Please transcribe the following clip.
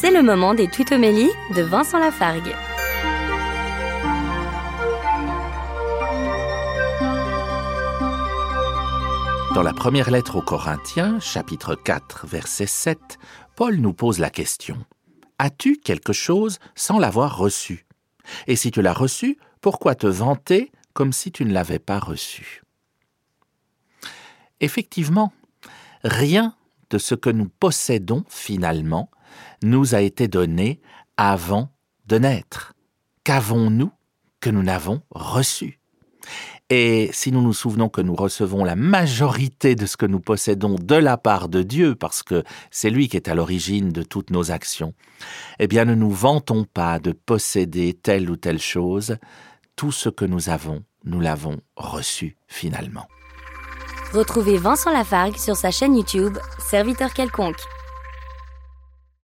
C'est le moment des tutomélies de Vincent Lafargue. Dans la première lettre aux Corinthiens, chapitre 4, verset 7, Paul nous pose la question. As-tu quelque chose sans l'avoir reçu? Et si tu l'as reçu, pourquoi te vanter comme si tu ne l'avais pas reçu? Effectivement, rien de ce que nous possédons finalement nous a été donné avant de naître. Qu'avons-nous que nous n'avons reçu? Et si nous nous souvenons que nous recevons la majorité de ce que nous possédons de la part de Dieu, parce que c'est lui qui est à l'origine de toutes nos actions, eh bien ne nous vantons pas de posséder telle ou telle chose. Tout ce que nous avons, nous l'avons reçu finalement. Retrouvez Vincent Lafargue sur sa chaîne YouTube, Serviteur quelconque.